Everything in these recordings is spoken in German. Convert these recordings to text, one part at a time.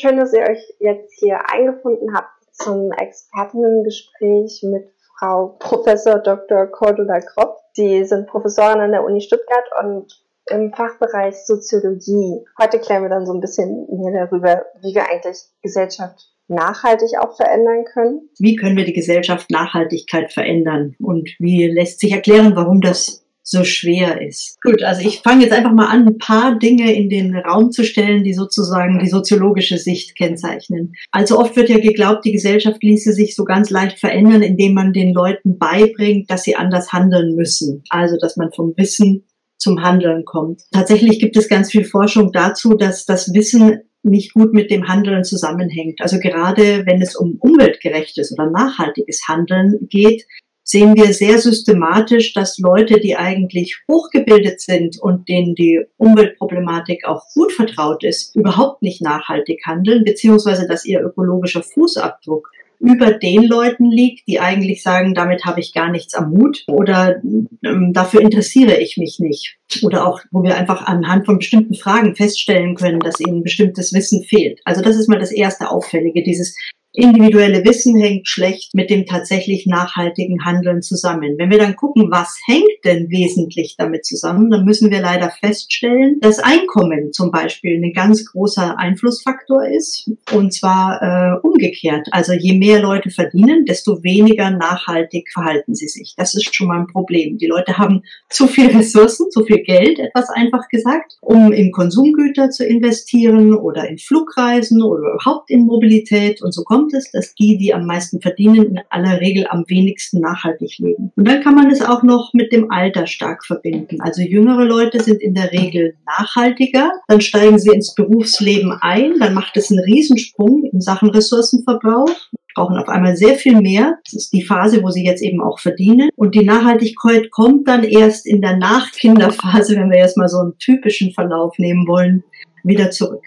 Schön, dass ihr euch jetzt hier eingefunden habt zum Expertinnengespräch mit Frau Professor Dr. Cordula Kropp. Sie sind Professorin an der Uni Stuttgart und im Fachbereich Soziologie. Heute klären wir dann so ein bisschen mehr darüber, wie wir eigentlich Gesellschaft nachhaltig auch verändern können. Wie können wir die Gesellschaft Nachhaltigkeit verändern und wie lässt sich erklären, warum das so schwer ist. Gut, also ich fange jetzt einfach mal an, ein paar Dinge in den Raum zu stellen, die sozusagen die soziologische Sicht kennzeichnen. Also oft wird ja geglaubt, die Gesellschaft ließe sich so ganz leicht verändern, indem man den Leuten beibringt, dass sie anders handeln müssen. Also, dass man vom Wissen zum Handeln kommt. Tatsächlich gibt es ganz viel Forschung dazu, dass das Wissen nicht gut mit dem Handeln zusammenhängt. Also gerade wenn es um umweltgerechtes oder nachhaltiges Handeln geht, sehen wir sehr systematisch, dass Leute, die eigentlich hochgebildet sind und denen die Umweltproblematik auch gut vertraut ist, überhaupt nicht nachhaltig handeln, beziehungsweise dass ihr ökologischer Fußabdruck über den Leuten liegt, die eigentlich sagen, damit habe ich gar nichts am Mut oder ähm, dafür interessiere ich mich nicht. Oder auch, wo wir einfach anhand von bestimmten Fragen feststellen können, dass ihnen bestimmtes Wissen fehlt. Also das ist mal das erste Auffällige, dieses individuelle Wissen hängt schlecht mit dem tatsächlich nachhaltigen Handeln zusammen. Wenn wir dann gucken, was hängt denn wesentlich damit zusammen, dann müssen wir leider feststellen, dass Einkommen zum Beispiel ein ganz großer Einflussfaktor ist und zwar äh, umgekehrt. Also je mehr Leute verdienen, desto weniger nachhaltig verhalten sie sich. Das ist schon mal ein Problem. Die Leute haben zu viel Ressourcen, zu viel Geld, etwas einfach gesagt, um in Konsumgüter zu investieren oder in Flugreisen oder überhaupt in Mobilität und so kommt kommt es, dass die, die am meisten verdienen, in aller Regel am wenigsten nachhaltig leben. Und dann kann man es auch noch mit dem Alter stark verbinden. Also jüngere Leute sind in der Regel nachhaltiger, dann steigen sie ins Berufsleben ein, dann macht es einen Riesensprung in Sachen Ressourcenverbrauch brauchen auf einmal sehr viel mehr. Das ist die Phase, wo sie jetzt eben auch verdienen. Und die Nachhaltigkeit kommt dann erst in der Nachkinderphase, wenn wir jetzt mal so einen typischen Verlauf nehmen wollen, wieder zurück.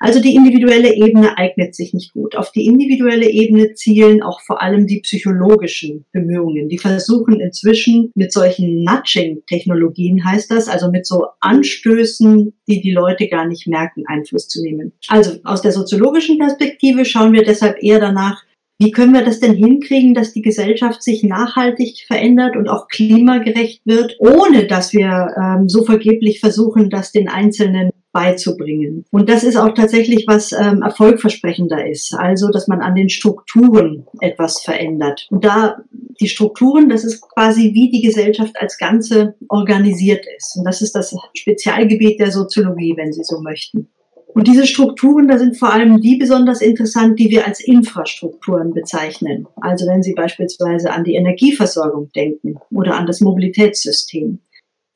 Also die individuelle Ebene eignet sich nicht gut. Auf die individuelle Ebene zielen auch vor allem die psychologischen Bemühungen. Die versuchen inzwischen mit solchen Nudging-Technologien, heißt das, also mit so Anstößen, die die Leute gar nicht merken, Einfluss zu nehmen. Also aus der soziologischen Perspektive schauen wir deshalb eher danach, wie können wir das denn hinkriegen, dass die Gesellschaft sich nachhaltig verändert und auch klimagerecht wird, ohne dass wir ähm, so vergeblich versuchen, das den Einzelnen beizubringen. Und das ist auch tatsächlich was ähm, erfolgversprechender ist. Also, dass man an den Strukturen etwas verändert. Und da die Strukturen, das ist quasi wie die Gesellschaft als Ganze organisiert ist. Und das ist das Spezialgebiet der Soziologie, wenn Sie so möchten. Und diese Strukturen, da sind vor allem die besonders interessant, die wir als Infrastrukturen bezeichnen. Also wenn Sie beispielsweise an die Energieversorgung denken oder an das Mobilitätssystem.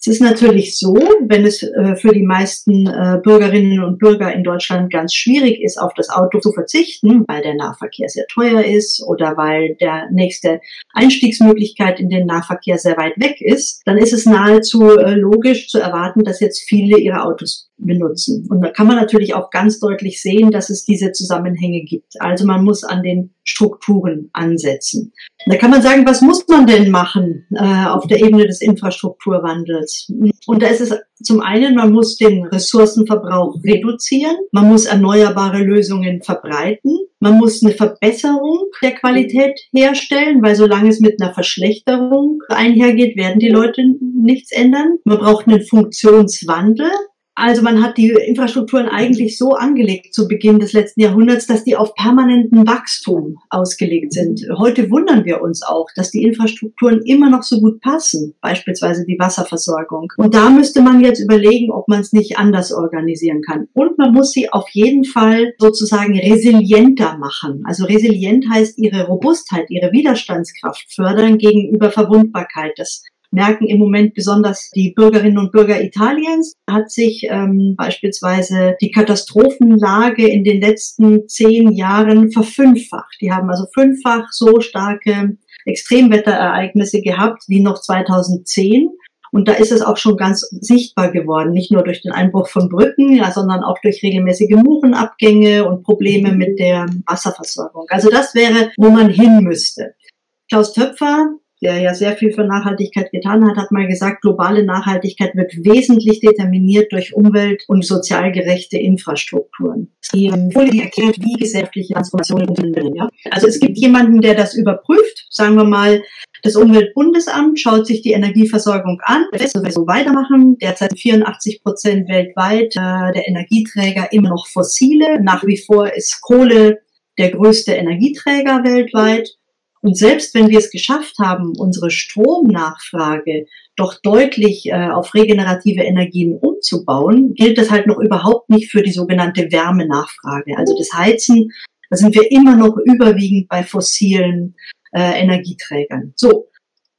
Es ist natürlich so, wenn es äh, für die meisten äh, Bürgerinnen und Bürger in Deutschland ganz schwierig ist, auf das Auto zu verzichten, weil der Nahverkehr sehr teuer ist oder weil der nächste Einstiegsmöglichkeit in den Nahverkehr sehr weit weg ist, dann ist es nahezu äh, logisch zu erwarten, dass jetzt viele ihre Autos benutzen. Und da kann man natürlich auch ganz deutlich sehen, dass es diese Zusammenhänge gibt. Also man muss an den Strukturen ansetzen. Da kann man sagen, was muss man denn machen äh, auf der Ebene des Infrastrukturwandels? Und da ist es zum einen, man muss den Ressourcenverbrauch reduzieren, man muss erneuerbare Lösungen verbreiten, man muss eine Verbesserung der Qualität herstellen, weil solange es mit einer Verschlechterung einhergeht, werden die Leute nichts ändern. Man braucht einen Funktionswandel, also man hat die Infrastrukturen eigentlich so angelegt zu Beginn des letzten Jahrhunderts, dass die auf permanenten Wachstum ausgelegt sind. Heute wundern wir uns auch, dass die Infrastrukturen immer noch so gut passen, beispielsweise die Wasserversorgung. Und da müsste man jetzt überlegen, ob man es nicht anders organisieren kann. Und man muss sie auf jeden Fall sozusagen resilienter machen. Also resilient heißt ihre Robustheit, ihre Widerstandskraft fördern gegenüber Verwundbarkeit. Das merken im Moment besonders die Bürgerinnen und Bürger Italiens. Hat sich ähm, beispielsweise die Katastrophenlage in den letzten zehn Jahren verfünffacht. Die haben also fünffach so starke Extremwetterereignisse gehabt wie noch 2010. Und da ist es auch schon ganz sichtbar geworden, nicht nur durch den Einbruch von Brücken, ja, sondern auch durch regelmäßige Murenabgänge und Probleme mit der Wasserversorgung. Also das wäre, wo man hin müsste. Klaus Töpfer der ja sehr viel für Nachhaltigkeit getan hat, hat mal gesagt, globale Nachhaltigkeit wird wesentlich determiniert durch umwelt- und sozial gerechte Infrastrukturen. Die Folie erklärt, wie gesellschaftliche Transformationen funktionieren. Ja? Also es gibt jemanden, der das überprüft, sagen wir mal, das Umweltbundesamt schaut sich die Energieversorgung an, lässt sowieso weitermachen. Derzeit 84 Prozent weltweit äh, der Energieträger immer noch fossile. Nach wie vor ist Kohle der größte Energieträger weltweit. Und selbst wenn wir es geschafft haben, unsere Stromnachfrage doch deutlich äh, auf regenerative Energien umzubauen, gilt das halt noch überhaupt nicht für die sogenannte Wärmenachfrage. Also das Heizen, da sind wir immer noch überwiegend bei fossilen äh, Energieträgern. So,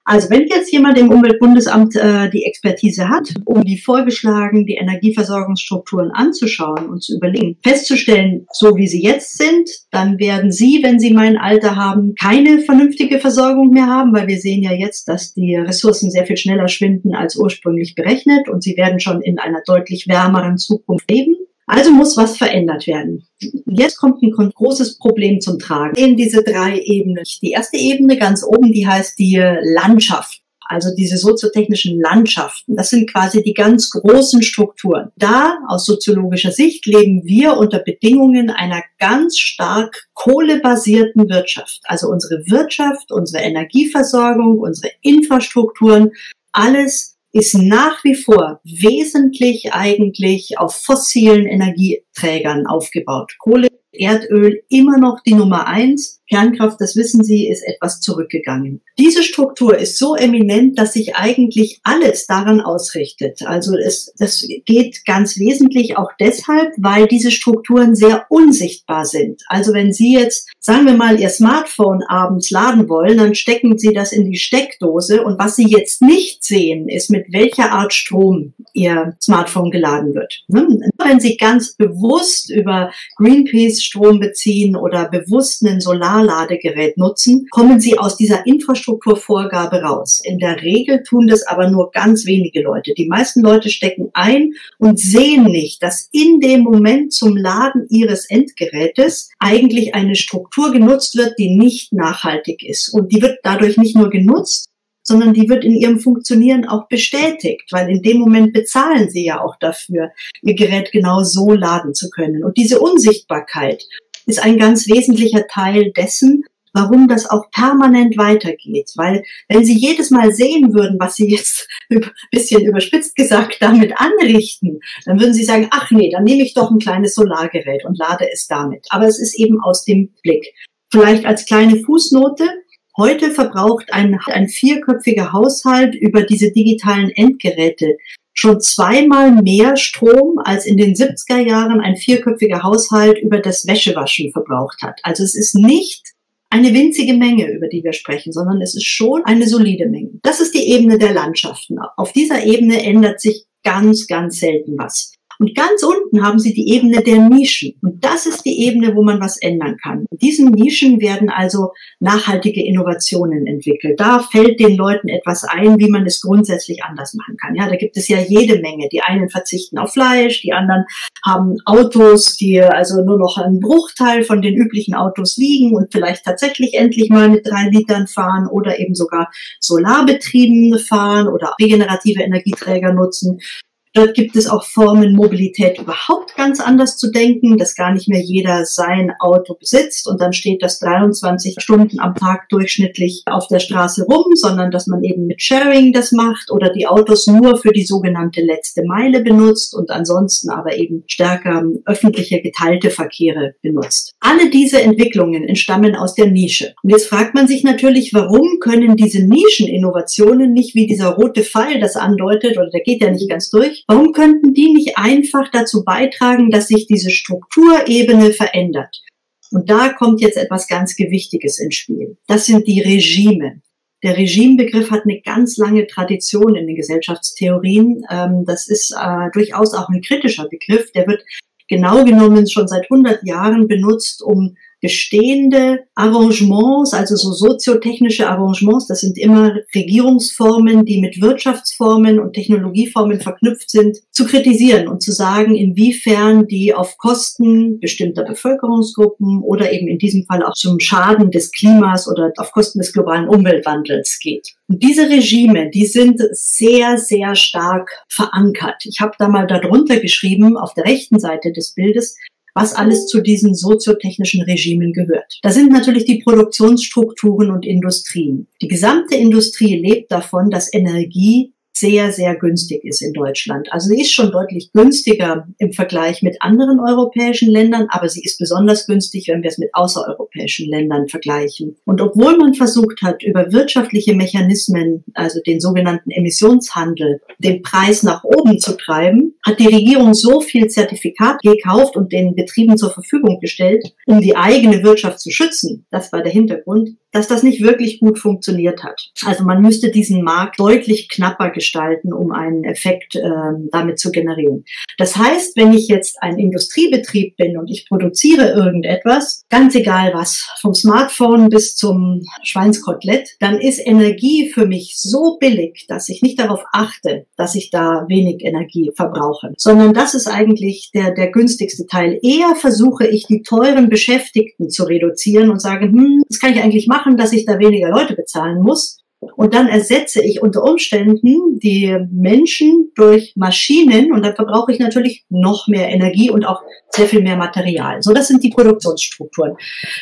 also wenn jetzt jemand im Umweltbundesamt äh, die Expertise hat, um die vorgeschlagen, die Energieversorgungsstrukturen anzuschauen und zu überlegen, festzustellen, so wie sie jetzt sind, dann werden Sie, wenn Sie mein Alter haben, keine vernünftige Versorgung mehr haben, weil wir sehen ja jetzt, dass die Ressourcen sehr viel schneller schwinden als ursprünglich berechnet und Sie werden schon in einer deutlich wärmeren Zukunft leben. Also muss was verändert werden. Jetzt kommt ein großes Problem zum Tragen. In diese drei Ebenen. Die erste Ebene ganz oben, die heißt die Landschaft. Also diese soziotechnischen Landschaften, das sind quasi die ganz großen Strukturen. Da aus soziologischer Sicht leben wir unter Bedingungen einer ganz stark kohlebasierten Wirtschaft. Also unsere Wirtschaft, unsere Energieversorgung, unsere Infrastrukturen, alles ist nach wie vor wesentlich eigentlich auf fossilen Energieträgern aufgebaut. Kohle, Erdöl immer noch die Nummer eins. Kernkraft, das wissen Sie, ist etwas zurückgegangen. Diese Struktur ist so eminent, dass sich eigentlich alles daran ausrichtet. Also es, das geht ganz wesentlich auch deshalb, weil diese Strukturen sehr unsichtbar sind. Also wenn Sie jetzt, sagen wir mal, Ihr Smartphone abends laden wollen, dann stecken Sie das in die Steckdose und was Sie jetzt nicht sehen, ist, mit welcher Art Strom Ihr Smartphone geladen wird. Wenn Sie ganz bewusst über Greenpeace Strom beziehen oder bewusst einen Solarladegerät nutzen, kommen Sie aus dieser Infrastrukturvorgabe raus. In der Regel tun das aber nur ganz wenige Leute. Die meisten Leute stecken ein und sehen nicht, dass in dem Moment zum Laden ihres Endgerätes eigentlich eine Struktur genutzt wird, die nicht nachhaltig ist. Und die wird dadurch nicht nur genutzt, sondern die wird in ihrem Funktionieren auch bestätigt, weil in dem Moment bezahlen sie ja auch dafür, ihr Gerät genau so laden zu können. Und diese Unsichtbarkeit ist ein ganz wesentlicher Teil dessen, warum das auch permanent weitergeht. Weil wenn Sie jedes Mal sehen würden, was Sie jetzt ein bisschen überspitzt gesagt damit anrichten, dann würden Sie sagen, ach nee, dann nehme ich doch ein kleines Solargerät und lade es damit. Aber es ist eben aus dem Blick. Vielleicht als kleine Fußnote, Heute verbraucht ein, ein vierköpfiger Haushalt über diese digitalen Endgeräte schon zweimal mehr Strom, als in den 70er Jahren ein vierköpfiger Haushalt über das Wäschewaschen verbraucht hat. Also es ist nicht eine winzige Menge, über die wir sprechen, sondern es ist schon eine solide Menge. Das ist die Ebene der Landschaften. Auf dieser Ebene ändert sich ganz, ganz selten was. Und ganz unten haben Sie die Ebene der Nischen. Und das ist die Ebene, wo man was ändern kann. In diesen Nischen werden also nachhaltige Innovationen entwickelt. Da fällt den Leuten etwas ein, wie man es grundsätzlich anders machen kann. Ja, da gibt es ja jede Menge. Die einen verzichten auf Fleisch, die anderen haben Autos, die also nur noch einen Bruchteil von den üblichen Autos wiegen und vielleicht tatsächlich endlich mal mit drei Litern fahren oder eben sogar solarbetrieben fahren oder regenerative Energieträger nutzen. Dort gibt es auch Formen, Mobilität überhaupt ganz anders zu denken, dass gar nicht mehr jeder sein Auto besitzt und dann steht das 23 Stunden am Tag durchschnittlich auf der Straße rum, sondern dass man eben mit Sharing das macht oder die Autos nur für die sogenannte letzte Meile benutzt und ansonsten aber eben stärker öffentliche geteilte Verkehre benutzt. Alle diese Entwicklungen entstammen aus der Nische. Und jetzt fragt man sich natürlich, warum können diese Nischeninnovationen nicht wie dieser rote Pfeil das andeutet, oder der geht ja nicht ganz durch, Warum könnten die nicht einfach dazu beitragen, dass sich diese Strukturebene verändert? Und da kommt jetzt etwas ganz Gewichtiges ins Spiel. Das sind die Regime. Der Regimebegriff hat eine ganz lange Tradition in den Gesellschaftstheorien. Ähm, das ist äh, durchaus auch ein kritischer Begriff. Der wird genau genommen schon seit 100 Jahren benutzt, um bestehende Arrangements, also so soziotechnische Arrangements, das sind immer Regierungsformen, die mit Wirtschaftsformen und Technologieformen verknüpft sind, zu kritisieren und zu sagen, inwiefern die auf Kosten bestimmter Bevölkerungsgruppen oder eben in diesem Fall auch zum Schaden des Klimas oder auf Kosten des globalen Umweltwandels geht. Und diese Regime, die sind sehr, sehr stark verankert. Ich habe da mal darunter geschrieben, auf der rechten Seite des Bildes, was alles zu diesen soziotechnischen Regimen gehört. Da sind natürlich die Produktionsstrukturen und Industrien. Die gesamte Industrie lebt davon, dass Energie sehr, sehr günstig ist in Deutschland. Also sie ist schon deutlich günstiger im Vergleich mit anderen europäischen Ländern, aber sie ist besonders günstig, wenn wir es mit außereuropäischen Ländern vergleichen. Und obwohl man versucht hat, über wirtschaftliche Mechanismen, also den sogenannten Emissionshandel, den Preis nach oben zu treiben, hat die Regierung so viel Zertifikat gekauft und den Betrieben zur Verfügung gestellt, um die eigene Wirtschaft zu schützen. Das war der Hintergrund, dass das nicht wirklich gut funktioniert hat. Also man müsste diesen Markt deutlich knapper gestalten, um einen Effekt äh, damit zu generieren. Das heißt, wenn ich jetzt ein Industriebetrieb bin und ich produziere irgendetwas, ganz egal was, vom Smartphone bis zum Schweinskotelett, dann ist Energie für mich so billig, dass ich nicht darauf achte, dass ich da wenig Energie verbrauche, sondern das ist eigentlich der, der günstigste Teil. Eher versuche ich, die teuren Beschäftigten zu reduzieren und sage, hm, das kann ich eigentlich machen, machen, dass ich da weniger Leute bezahlen muss. Und dann ersetze ich unter Umständen die Menschen durch Maschinen und dann verbrauche ich natürlich noch mehr Energie und auch sehr viel mehr Material. So, das sind die Produktionsstrukturen.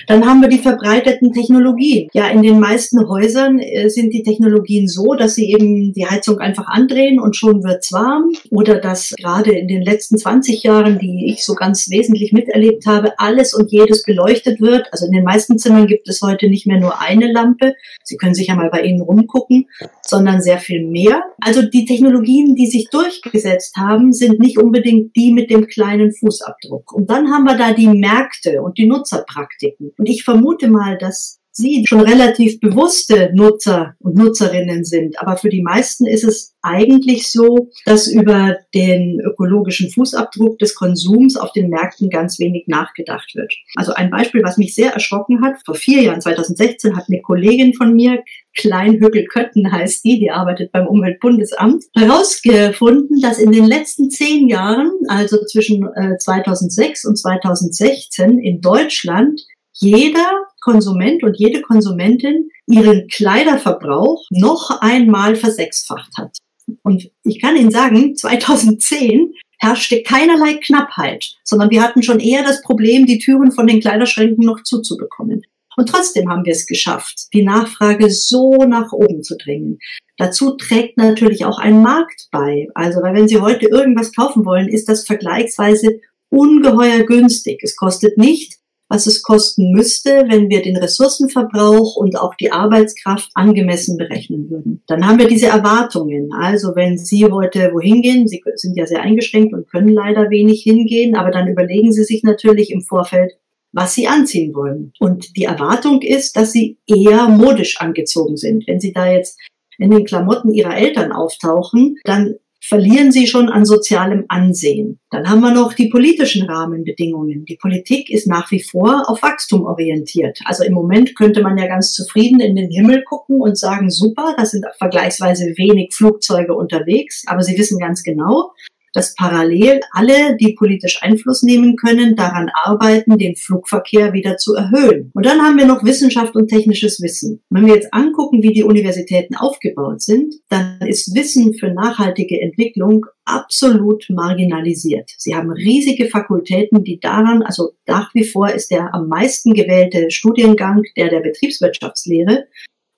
Dann haben wir die verbreiteten Technologien. Ja, in den meisten Häusern äh, sind die Technologien so, dass sie eben die Heizung einfach andrehen und schon wird's warm. Oder dass gerade in den letzten 20 Jahren, die ich so ganz wesentlich miterlebt habe, alles und jedes beleuchtet wird. Also in den meisten Zimmern gibt es heute nicht mehr nur eine Lampe. Sie können sich ja mal bei Ihnen rumgucken, sondern sehr viel mehr. Also die Technologien, die sich durchgesetzt haben, sind nicht unbedingt die mit dem kleinen Fußabdruck. Und dann haben wir da die Märkte und die Nutzerpraktiken. Und ich vermute mal, dass Sie schon relativ bewusste Nutzer und Nutzerinnen sind. Aber für die meisten ist es eigentlich so, dass über den ökologischen Fußabdruck des Konsums auf den Märkten ganz wenig nachgedacht wird. Also ein Beispiel, was mich sehr erschrocken hat. Vor vier Jahren, 2016, hat eine Kollegin von mir, Kleinhöckel-Kötten heißt die, die arbeitet beim Umweltbundesamt, herausgefunden, dass in den letzten zehn Jahren, also zwischen 2006 äh, und 2016 in Deutschland, jeder Konsument und jede Konsumentin ihren Kleiderverbrauch noch einmal versechsfacht hat. Und ich kann Ihnen sagen, 2010 herrschte keinerlei Knappheit, sondern wir hatten schon eher das Problem, die Türen von den Kleiderschränken noch zuzubekommen. Und trotzdem haben wir es geschafft, die Nachfrage so nach oben zu drängen. Dazu trägt natürlich auch ein Markt bei. Also, weil wenn Sie heute irgendwas kaufen wollen, ist das vergleichsweise ungeheuer günstig. Es kostet nicht was es kosten müsste, wenn wir den Ressourcenverbrauch und auch die Arbeitskraft angemessen berechnen würden. Dann haben wir diese Erwartungen. Also wenn Sie heute wohin gehen, Sie sind ja sehr eingeschränkt und können leider wenig hingehen, aber dann überlegen Sie sich natürlich im Vorfeld, was sie anziehen wollen. Und die Erwartung ist, dass sie eher modisch angezogen sind. Wenn sie da jetzt in den Klamotten ihrer Eltern auftauchen, dann verlieren sie schon an sozialem Ansehen. Dann haben wir noch die politischen Rahmenbedingungen. Die Politik ist nach wie vor auf Wachstum orientiert. Also im Moment könnte man ja ganz zufrieden in den Himmel gucken und sagen, super, da sind vergleichsweise wenig Flugzeuge unterwegs. Aber Sie wissen ganz genau, dass parallel alle, die politisch Einfluss nehmen können, daran arbeiten, den Flugverkehr wieder zu erhöhen. Und dann haben wir noch Wissenschaft und technisches Wissen. Wenn wir jetzt angucken, wie die Universitäten aufgebaut sind, dann ist Wissen für nachhaltige Entwicklung absolut marginalisiert. Sie haben riesige Fakultäten, die daran, also nach wie vor ist der am meisten gewählte Studiengang der der Betriebswirtschaftslehre.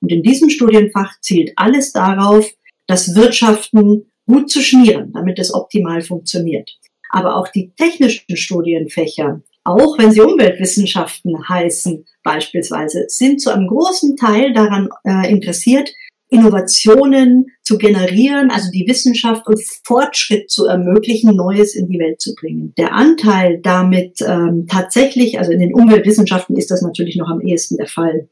Und in diesem Studienfach zielt alles darauf, dass Wirtschaften gut zu schmieren, damit es optimal funktioniert. Aber auch die technischen Studienfächer, auch wenn sie Umweltwissenschaften heißen beispielsweise, sind zu einem großen Teil daran äh, interessiert, Innovationen zu generieren, also die Wissenschaft und Fortschritt zu ermöglichen, Neues in die Welt zu bringen. Der Anteil damit ähm, tatsächlich, also in den Umweltwissenschaften ist das natürlich noch am ehesten der Fall,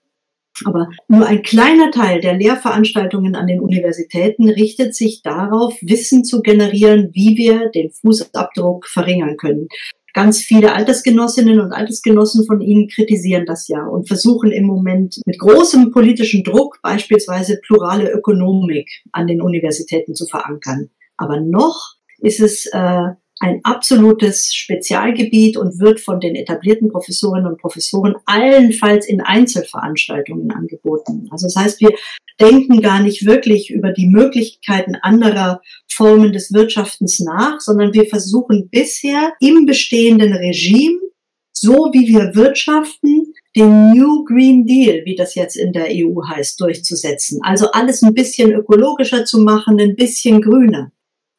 aber nur ein kleiner Teil der Lehrveranstaltungen an den Universitäten richtet sich darauf, Wissen zu generieren, wie wir den Fußabdruck verringern können. Ganz viele Altersgenossinnen und Altersgenossen von Ihnen kritisieren das ja und versuchen im Moment mit großem politischen Druck beispielsweise plurale Ökonomik an den Universitäten zu verankern. Aber noch ist es äh, ein absolutes Spezialgebiet und wird von den etablierten Professorinnen und Professoren allenfalls in Einzelveranstaltungen angeboten. Also das heißt, wir denken gar nicht wirklich über die Möglichkeiten anderer Formen des Wirtschaftens nach, sondern wir versuchen bisher im bestehenden Regime, so wie wir wirtschaften, den New Green Deal, wie das jetzt in der EU heißt, durchzusetzen. Also alles ein bisschen ökologischer zu machen, ein bisschen grüner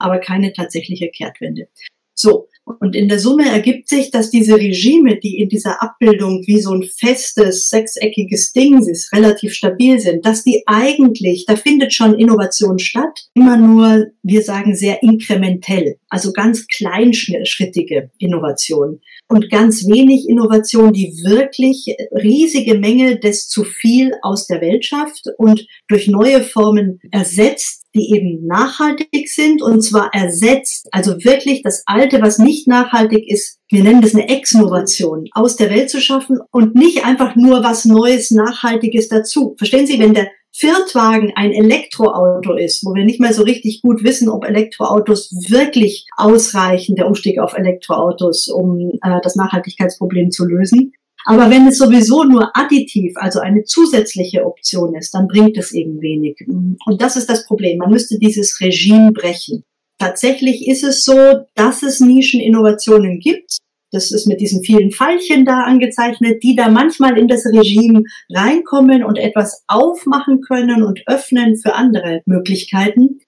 aber keine tatsächliche Kehrtwende. So, und in der Summe ergibt sich, dass diese Regime, die in dieser Abbildung wie so ein festes, sechseckiges Ding ist, relativ stabil sind, dass die eigentlich, da findet schon Innovation statt, immer nur, wir sagen, sehr inkrementell, also ganz kleinschrittige Innovation und ganz wenig Innovation, die wirklich riesige Menge des zu viel aus der Welt schafft und durch neue Formen ersetzt, die eben nachhaltig sind und zwar ersetzt, also wirklich das Alte, was nicht nachhaltig ist, wir nennen das eine Exnovation, aus der Welt zu schaffen und nicht einfach nur was Neues, Nachhaltiges dazu. Verstehen Sie, wenn der Viertwagen ein Elektroauto ist, wo wir nicht mehr so richtig gut wissen, ob Elektroautos wirklich ausreichen, der Umstieg auf Elektroautos, um äh, das Nachhaltigkeitsproblem zu lösen, aber wenn es sowieso nur additiv, also eine zusätzliche Option ist, dann bringt es eben wenig. Und das ist das Problem. Man müsste dieses Regime brechen. Tatsächlich ist es so, dass es Nischeninnovationen gibt. Das ist mit diesen vielen Pfeilchen da angezeichnet, die da manchmal in das Regime reinkommen und etwas aufmachen können und öffnen für andere Möglichkeiten.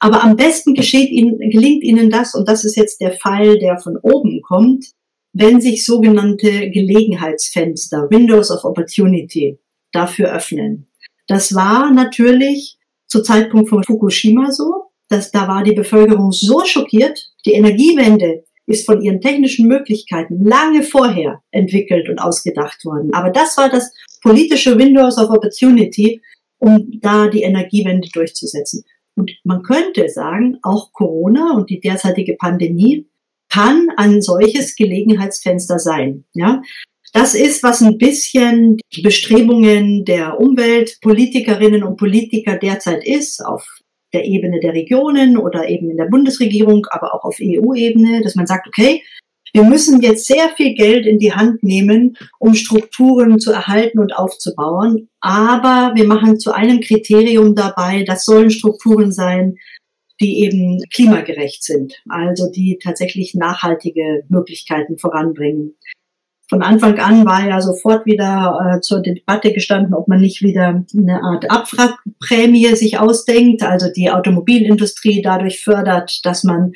Aber am besten ihnen, gelingt ihnen das, und das ist jetzt der Pfeil, der von oben kommt, wenn sich sogenannte Gelegenheitsfenster, Windows of Opportunity, dafür öffnen. Das war natürlich zu Zeitpunkt von Fukushima so, dass da war die Bevölkerung so schockiert, die Energiewende ist von ihren technischen Möglichkeiten lange vorher entwickelt und ausgedacht worden. Aber das war das politische Windows of Opportunity, um da die Energiewende durchzusetzen. Und man könnte sagen, auch Corona und die derzeitige Pandemie kann ein solches Gelegenheitsfenster sein. Ja, das ist, was ein bisschen die Bestrebungen der Umweltpolitikerinnen und Politiker derzeit ist, auf der Ebene der Regionen oder eben in der Bundesregierung, aber auch auf EU-Ebene, dass man sagt, okay, wir müssen jetzt sehr viel Geld in die Hand nehmen, um Strukturen zu erhalten und aufzubauen. Aber wir machen zu einem Kriterium dabei, das sollen Strukturen sein, die eben klimagerecht sind, also die tatsächlich nachhaltige Möglichkeiten voranbringen. Von Anfang an war ja sofort wieder äh, zur Debatte gestanden, ob man nicht wieder eine Art Abwrackprämie sich ausdenkt, also die Automobilindustrie dadurch fördert, dass man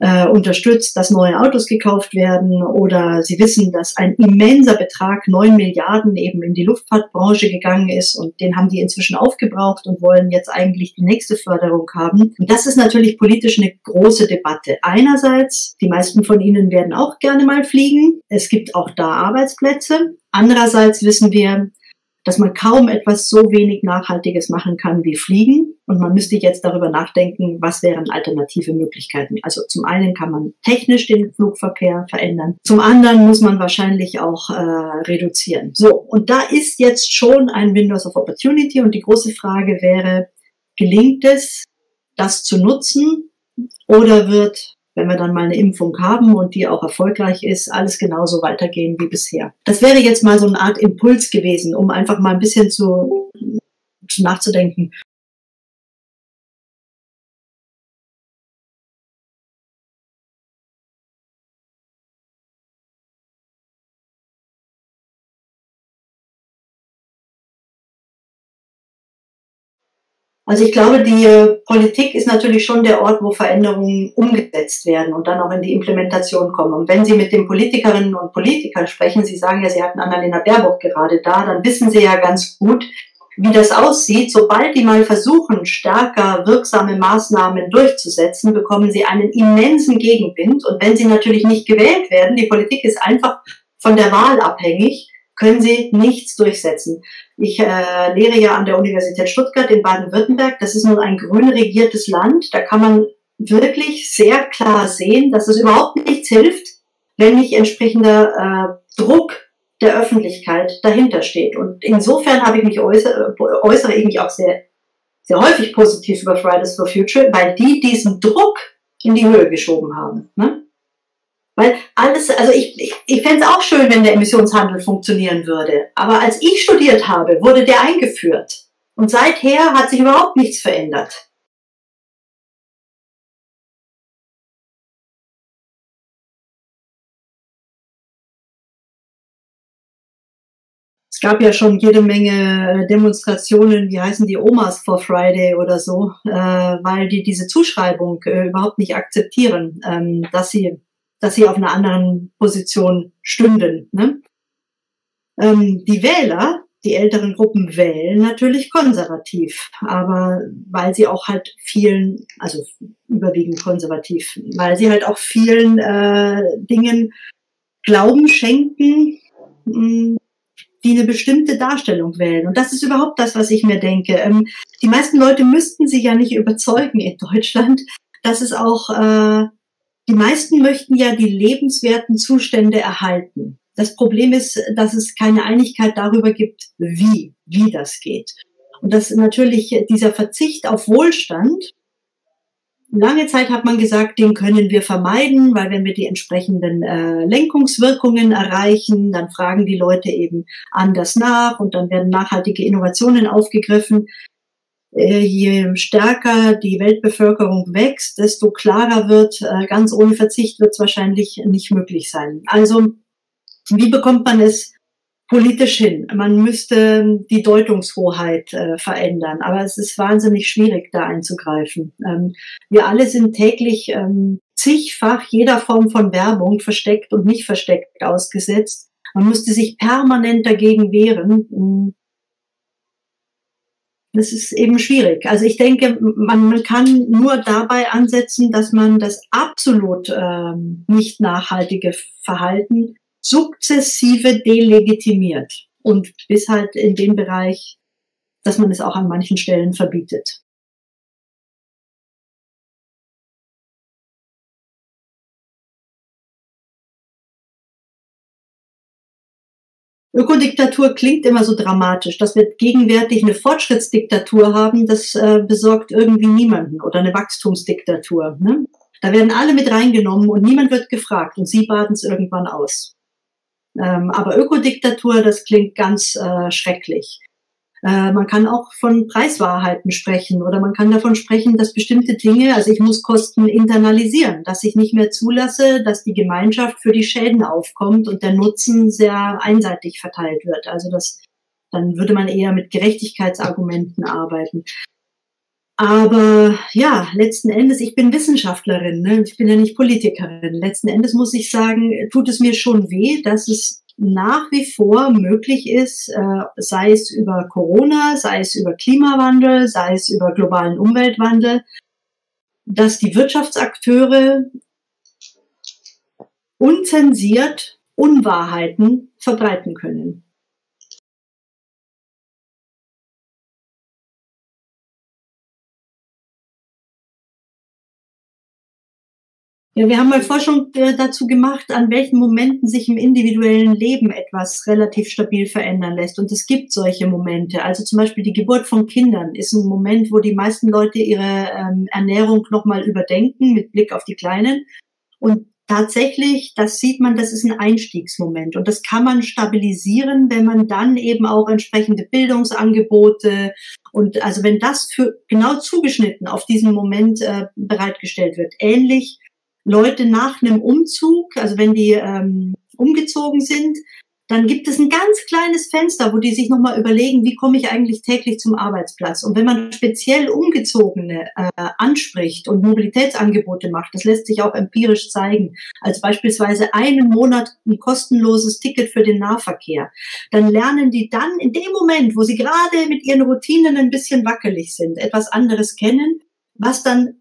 äh, unterstützt, dass neue Autos gekauft werden oder sie wissen, dass ein immenser Betrag, neun Milliarden eben in die Luftfahrtbranche gegangen ist und den haben die inzwischen aufgebraucht und wollen jetzt eigentlich die nächste Förderung haben. Und das ist natürlich politisch eine große Debatte. Einerseits, die meisten von Ihnen werden auch gerne mal fliegen. Es gibt auch da Arbeitsplätze. Andererseits wissen wir, dass man kaum etwas so wenig Nachhaltiges machen kann wie Fliegen. Und man müsste jetzt darüber nachdenken, was wären alternative Möglichkeiten. Also zum einen kann man technisch den Flugverkehr verändern. Zum anderen muss man wahrscheinlich auch äh, reduzieren. So, und da ist jetzt schon ein Windows of Opportunity. Und die große Frage wäre, gelingt es, das zu nutzen? Oder wird wenn wir dann mal eine Impfung haben und die auch erfolgreich ist, alles genauso weitergehen wie bisher. Das wäre jetzt mal so eine Art Impuls gewesen, um einfach mal ein bisschen zu, nachzudenken. Also ich glaube, die äh, Politik ist natürlich schon der Ort, wo Veränderungen umgesetzt werden und dann auch in die Implementation kommen. Und wenn Sie mit den Politikerinnen und Politikern sprechen, Sie sagen ja, Sie hatten Annalena Baerbock gerade da, dann wissen Sie ja ganz gut, wie das aussieht. Sobald die mal versuchen, stärker wirksame Maßnahmen durchzusetzen, bekommen sie einen immensen Gegenwind. Und wenn sie natürlich nicht gewählt werden, die Politik ist einfach von der Wahl abhängig, können sie nichts durchsetzen. Ich äh, lehre ja an der Universität Stuttgart in Baden-Württemberg. Das ist nun ein grün regiertes Land. Da kann man wirklich sehr klar sehen, dass es überhaupt nichts hilft, wenn nicht entsprechender äh, Druck der Öffentlichkeit dahinter steht. Und insofern habe ich mich äußere, äußere ich mich auch sehr, sehr häufig positiv über Fridays for Future, weil die diesen Druck in die Höhe geschoben haben. Ne? Weil alles, also ich, ich, ich fände es auch schön, wenn der Emissionshandel funktionieren würde. Aber als ich studiert habe, wurde der eingeführt. Und seither hat sich überhaupt nichts verändert. Es gab ja schon jede Menge Demonstrationen, wie heißen die Omas for Friday oder so, äh, weil die diese Zuschreibung äh, überhaupt nicht akzeptieren, ähm, dass sie, dass sie auf einer anderen Position stünden. Ne? Ähm, die Wähler, die älteren Gruppen wählen natürlich konservativ, aber weil sie auch halt vielen, also überwiegend konservativ, weil sie halt auch vielen äh, Dingen Glauben schenken, mh, hm, die eine bestimmte Darstellung wählen. Und das ist überhaupt das, was ich mir denke. Ähm, die meisten Leute müssten sich ja nicht überzeugen in Deutschland, dass es auch, äh, die meisten möchten ja die lebenswerten Zustände erhalten. Das Problem ist, dass es keine Einigkeit darüber gibt, wie, wie das geht. Und dass natürlich dieser Verzicht auf Wohlstand Lange Zeit hat man gesagt, den können wir vermeiden, weil wenn wir die entsprechenden äh, Lenkungswirkungen erreichen, dann fragen die Leute eben anders nach und dann werden nachhaltige Innovationen aufgegriffen. Äh, je stärker die Weltbevölkerung wächst, desto klarer wird, äh, ganz ohne Verzicht wird es wahrscheinlich nicht möglich sein. Also wie bekommt man es politisch hin. Man müsste die Deutungshoheit äh, verändern, aber es ist wahnsinnig schwierig, da einzugreifen. Ähm, wir alle sind täglich ähm, zigfach jeder Form von Werbung versteckt und nicht versteckt ausgesetzt. Man müsste sich permanent dagegen wehren. Das ist eben schwierig. Also ich denke, man, man kann nur dabei ansetzen, dass man das absolut ähm, nicht nachhaltige Verhalten sukzessive delegitimiert und bis halt in dem Bereich, dass man es auch an manchen Stellen verbietet. Ökodiktatur klingt immer so dramatisch. Dass wir gegenwärtig eine Fortschrittsdiktatur haben, das äh, besorgt irgendwie niemanden oder eine Wachstumsdiktatur. Ne? Da werden alle mit reingenommen und niemand wird gefragt und sie baden es irgendwann aus. Ähm, aber Ökodiktatur, das klingt ganz äh, schrecklich. Äh, man kann auch von Preiswahrheiten sprechen oder man kann davon sprechen, dass bestimmte Dinge, also ich muss Kosten internalisieren, dass ich nicht mehr zulasse, dass die Gemeinschaft für die Schäden aufkommt und der Nutzen sehr einseitig verteilt wird. Also das, dann würde man eher mit Gerechtigkeitsargumenten arbeiten. Aber ja, letzten Endes, ich bin Wissenschaftlerin, ne? ich bin ja nicht Politikerin. Letzten Endes muss ich sagen, tut es mir schon weh, dass es nach wie vor möglich ist, äh, sei es über Corona, sei es über Klimawandel, sei es über globalen Umweltwandel, dass die Wirtschaftsakteure unzensiert Unwahrheiten verbreiten können. Ja, wir haben mal Forschung äh, dazu gemacht, an welchen Momenten sich im individuellen Leben etwas relativ stabil verändern lässt. Und es gibt solche Momente. Also zum Beispiel die Geburt von Kindern ist ein Moment, wo die meisten Leute ihre ähm, Ernährung nochmal überdenken mit Blick auf die Kleinen. Und tatsächlich, das sieht man, das ist ein Einstiegsmoment. Und das kann man stabilisieren, wenn man dann eben auch entsprechende Bildungsangebote und also wenn das für genau zugeschnitten auf diesen Moment äh, bereitgestellt wird. Ähnlich Leute nach einem Umzug, also wenn die ähm, umgezogen sind, dann gibt es ein ganz kleines Fenster, wo die sich nochmal überlegen, wie komme ich eigentlich täglich zum Arbeitsplatz. Und wenn man speziell Umgezogene äh, anspricht und Mobilitätsangebote macht, das lässt sich auch empirisch zeigen, als beispielsweise einen Monat ein kostenloses Ticket für den Nahverkehr, dann lernen die dann in dem Moment, wo sie gerade mit ihren Routinen ein bisschen wackelig sind, etwas anderes kennen, was dann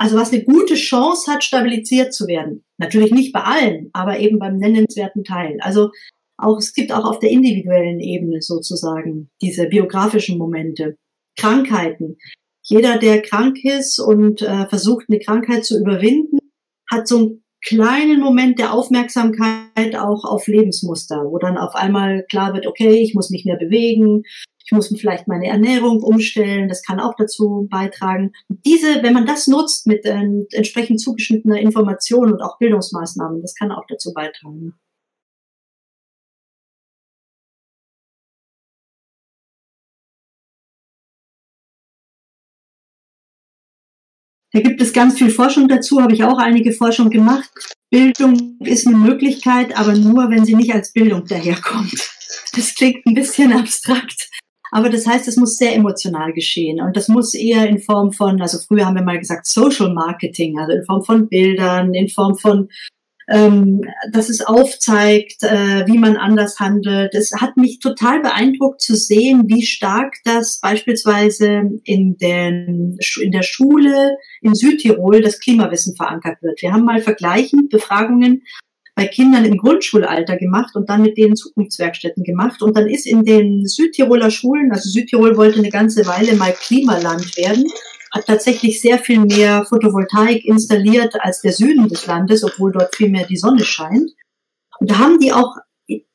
also was eine gute Chance hat, stabilisiert zu werden. Natürlich nicht bei allen, aber eben beim nennenswerten Teil. Also auch, es gibt auch auf der individuellen Ebene sozusagen diese biografischen Momente. Krankheiten. Jeder, der krank ist und äh, versucht, eine Krankheit zu überwinden, hat so ein kleinen Moment der Aufmerksamkeit auch auf Lebensmuster, wo dann auf einmal klar wird, okay, ich muss mich mehr bewegen, ich muss vielleicht meine Ernährung umstellen, das kann auch dazu beitragen. Diese, wenn man das nutzt mit äh, entsprechend zugeschnittener Information und auch Bildungsmaßnahmen, das kann auch dazu beitragen. Da gibt es ganz viel Forschung dazu, habe ich auch einige Forschung gemacht. Bildung ist eine Möglichkeit, aber nur, wenn sie nicht als Bildung daherkommt. Das klingt ein bisschen abstrakt, aber das heißt, es muss sehr emotional geschehen und das muss eher in Form von, also früher haben wir mal gesagt Social Marketing, also in Form von Bildern, in Form von, ähm, dass es aufzeigt, äh, wie man anders handelt. Es hat mich total beeindruckt zu sehen, wie stark das beispielsweise in, den, in der Schule in Südtirol das Klimawissen verankert wird. Wir haben mal vergleichend Befragungen bei Kindern im Grundschulalter gemacht und dann mit denen Zukunftswerkstätten gemacht. Und dann ist in den Südtiroler Schulen, also Südtirol wollte eine ganze Weile mal Klimaland werden, hat tatsächlich sehr viel mehr Photovoltaik installiert als der Süden des Landes, obwohl dort viel mehr die Sonne scheint. Und da haben die auch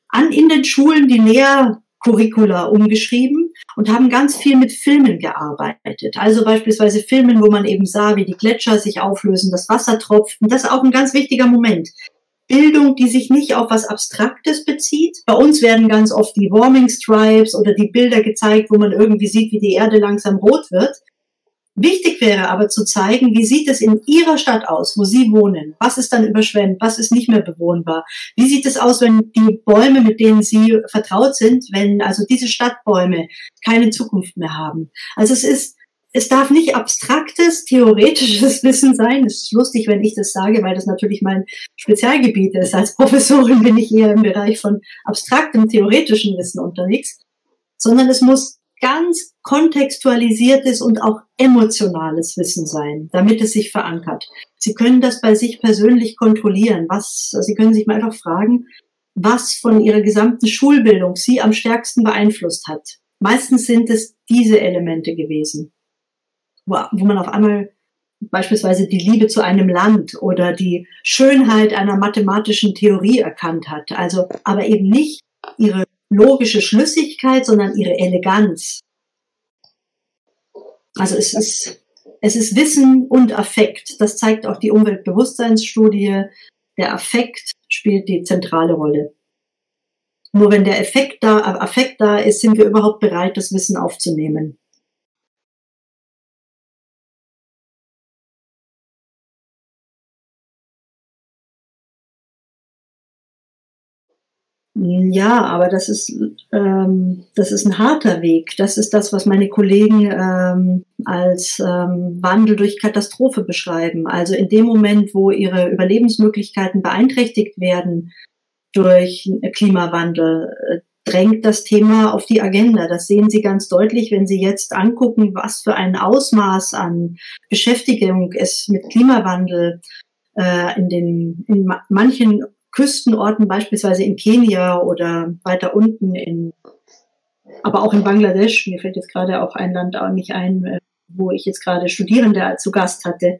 an, in den Schulen die Lehrcurricula umgeschrieben und haben ganz viel mit Filmen gearbeitet. Also beispielsweise Filmen, wo man eben sah, wie die Gletscher sich auflösen, das Wasser tropft. Und das ist auch ein ganz wichtiger Moment. Bildung, die sich nicht auf was Abstraktes bezieht. Bei uns werden ganz oft die Warming Stripes oder die Bilder gezeigt, wo man irgendwie sieht, wie die Erde langsam rot wird. Wichtig wäre aber zu zeigen, wie sieht es in Ihrer Stadt aus, wo Sie wohnen? Was ist dann überschwemmt? Was ist nicht mehr bewohnbar? Wie sieht es aus, wenn die Bäume, mit denen Sie vertraut sind, wenn also diese Stadtbäume keine Zukunft mehr haben? Also es ist es darf nicht abstraktes, theoretisches Wissen sein. Es ist lustig, wenn ich das sage, weil das natürlich mein Spezialgebiet ist. Als Professorin bin ich eher im Bereich von abstraktem, theoretischen Wissen unterwegs, sondern es muss ganz kontextualisiertes und auch emotionales Wissen sein, damit es sich verankert. Sie können das bei sich persönlich kontrollieren. Was, Sie können sich mal einfach fragen, was von Ihrer gesamten Schulbildung Sie am stärksten beeinflusst hat. Meistens sind es diese Elemente gewesen wo, man auf einmal beispielsweise die Liebe zu einem Land oder die Schönheit einer mathematischen Theorie erkannt hat. Also, aber eben nicht ihre logische Schlüssigkeit, sondern ihre Eleganz. Also es ist, es ist Wissen und Affekt. Das zeigt auch die Umweltbewusstseinsstudie. Der Affekt spielt die zentrale Rolle. Nur wenn der Effekt da, Affekt da ist, sind wir überhaupt bereit, das Wissen aufzunehmen. Ja, aber das ist, ähm, das ist ein harter Weg. Das ist das, was meine Kollegen ähm, als ähm, Wandel durch Katastrophe beschreiben. Also in dem Moment, wo ihre Überlebensmöglichkeiten beeinträchtigt werden durch Klimawandel, äh, drängt das Thema auf die Agenda. Das sehen Sie ganz deutlich, wenn Sie jetzt angucken, was für ein Ausmaß an Beschäftigung es mit Klimawandel äh, in den in manchen Küstenorten, beispielsweise in Kenia oder weiter unten in, aber auch in Bangladesch. Mir fällt jetzt gerade auch ein Land auch nicht ein, äh, wo ich jetzt gerade Studierende zu Gast hatte.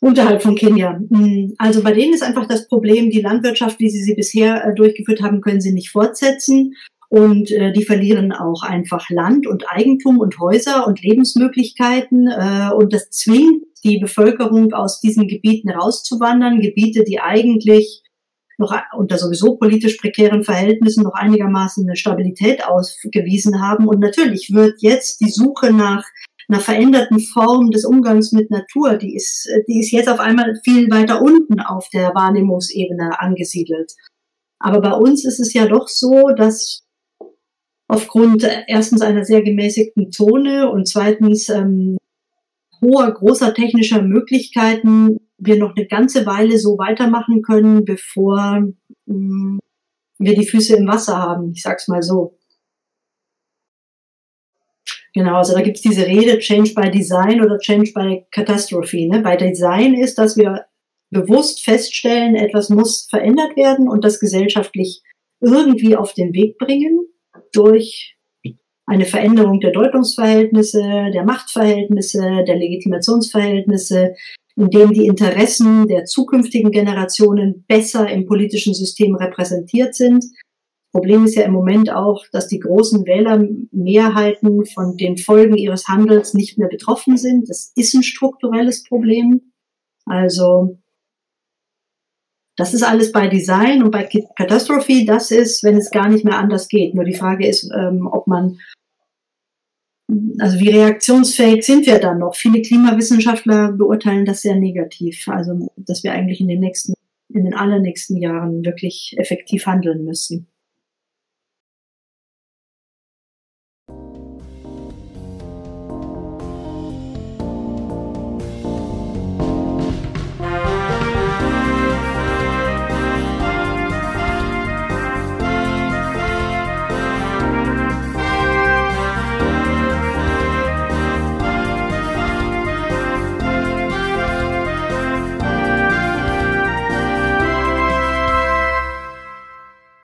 Unterhalb von Kenia. Hm, also bei denen ist einfach das Problem, die Landwirtschaft, wie sie sie bisher äh, durchgeführt haben, können sie nicht fortsetzen. Und äh, die verlieren auch einfach Land und Eigentum und Häuser und Lebensmöglichkeiten. Äh, und das zwingt die Bevölkerung aus diesen Gebieten rauszuwandern, Gebiete, die eigentlich noch unter sowieso politisch prekären Verhältnissen noch einigermaßen eine Stabilität ausgewiesen haben. Und natürlich wird jetzt die Suche nach einer veränderten Form des Umgangs mit Natur, die ist, die ist jetzt auf einmal viel weiter unten auf der Wahrnehmungsebene angesiedelt. Aber bei uns ist es ja doch so, dass aufgrund erstens einer sehr gemäßigten Zone und zweitens ähm, hoher, großer technischer Möglichkeiten wir noch eine ganze Weile so weitermachen können, bevor mh, mm, wir die Füße im Wasser haben. Ich sag's mal so. Genau, also da gibt's diese Rede Change by Design oder Change by Catastrophe. Ne? Bei Design ist, dass wir bewusst feststellen, etwas muss verändert werden und das gesellschaftlich irgendwie auf den Weg bringen durch eine Veränderung der Deutungsverhältnisse, der Machtverhältnisse, der Legitimationsverhältnisse, in dem die Interessen der zukünftigen Generationen besser im politischen System repräsentiert sind. Problem ist ja im Moment auch, dass die großen Wählermehrheiten von den Folgen ihres Handels nicht mehr betroffen sind. Das ist ein strukturelles Problem. Also das ist alles bei Design und bei Catastrophe, das ist, wenn es gar nicht mehr anders geht. Nur die Frage ist, ähm, ob man, also wie reaktionsfähig sind wir dann noch? Viele Klimawissenschaftler beurteilen das sehr negativ. Also, dass wir eigentlich in den nächsten, in den allernächsten Jahren wirklich effektiv handeln müssen.